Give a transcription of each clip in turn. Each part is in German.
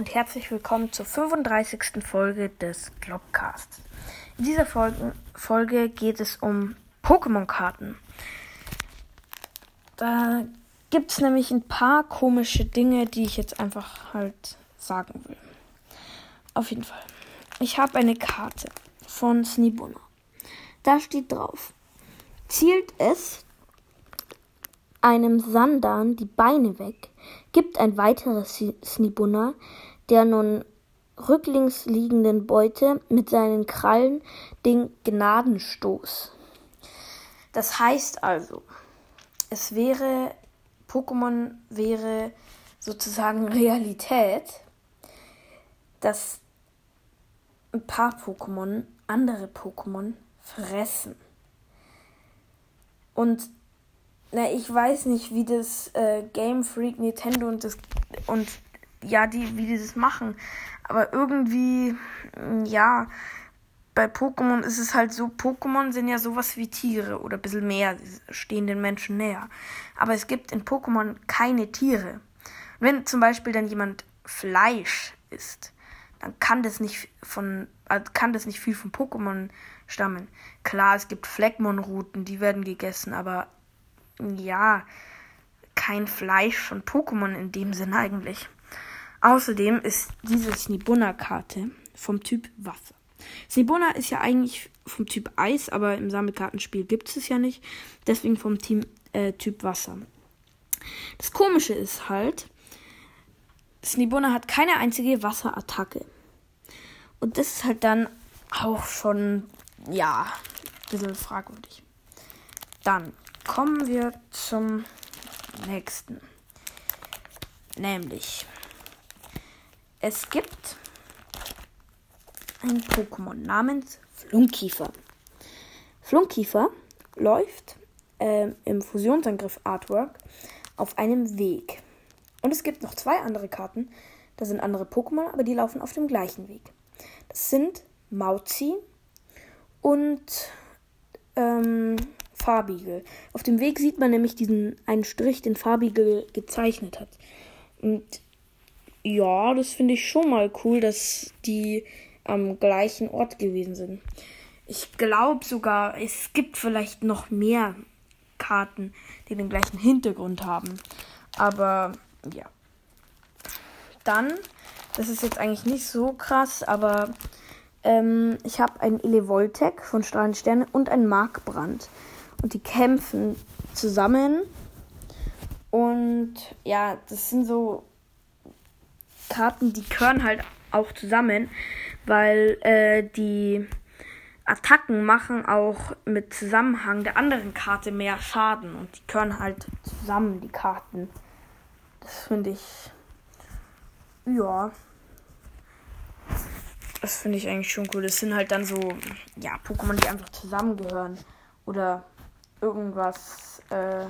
und herzlich willkommen zur 35. Folge des Globcasts. In dieser Folge, Folge geht es um Pokémon-Karten. Da gibt es nämlich ein paar komische Dinge, die ich jetzt einfach halt sagen will. Auf jeden Fall. Ich habe eine Karte von Snibuna. Da steht drauf. Zielt es einem Sandan die Beine weg, gibt ein weiteres Snibunna der nun rücklings liegenden Beute mit seinen Krallen den Gnadenstoß. Das heißt also, es wäre, Pokémon wäre sozusagen Realität, dass ein paar Pokémon andere Pokémon fressen. Und na, ich weiß nicht, wie das äh, Game Freak, Nintendo und das und ja, die, wie die das machen. Aber irgendwie, mm, ja, bei Pokémon ist es halt so, Pokémon sind ja sowas wie Tiere oder ein bisschen mehr, stehen den Menschen näher. Aber es gibt in Pokémon keine Tiere. Wenn zum Beispiel dann jemand Fleisch isst, dann kann das nicht von, äh, kann das nicht viel von Pokémon stammen. Klar, es gibt Fleckmon-Routen, die werden gegessen, aber ja, kein Fleisch von Pokémon in dem Sinn eigentlich. Außerdem ist diese Snibunna-Karte vom Typ Wasser. Snibunna ist ja eigentlich vom Typ Eis, aber im Sammelkartenspiel gibt es ja nicht. Deswegen vom Team, äh, Typ Wasser. Das Komische ist halt, Snibunna hat keine einzige Wasserattacke. Und das ist halt dann auch schon, ja, ein bisschen fragwürdig. Dann kommen wir zum nächsten. Nämlich, es gibt ein Pokémon namens Flunkiefer. Flunkiefer läuft äh, im Fusionsangriff Artwork auf einem Weg. Und es gibt noch zwei andere Karten. Das sind andere Pokémon, aber die laufen auf dem gleichen Weg. Das sind Mauzi und ähm, Farbigel. Auf dem Weg sieht man nämlich diesen einen Strich, den Farbigel gezeichnet hat. Und ja, das finde ich schon mal cool, dass die am gleichen Ort gewesen sind. Ich glaube sogar, es gibt vielleicht noch mehr Karten, die den gleichen Hintergrund haben. Aber ja. Dann, das ist jetzt eigentlich nicht so krass, aber ähm, ich habe ein Elevoltec von Strahlensterne und ein Markbrand und die kämpfen zusammen. Und ja, das sind so Karten, die gehören halt auch zusammen, weil äh, die Attacken machen auch mit Zusammenhang der anderen Karte mehr Schaden und die gehören halt zusammen, die Karten. Das finde ich. Ja. Das finde ich eigentlich schon cool. Das sind halt dann so, ja, Pokémon, die einfach zusammengehören. Oder irgendwas, äh,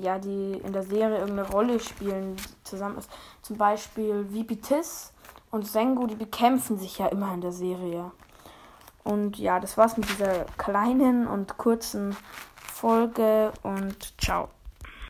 ja, die in der Serie irgendeine Rolle spielen, zusammen ist. Zum Beispiel Vipitis und Sengo, die bekämpfen sich ja immer in der Serie. Und ja, das war's mit dieser kleinen und kurzen Folge und ciao.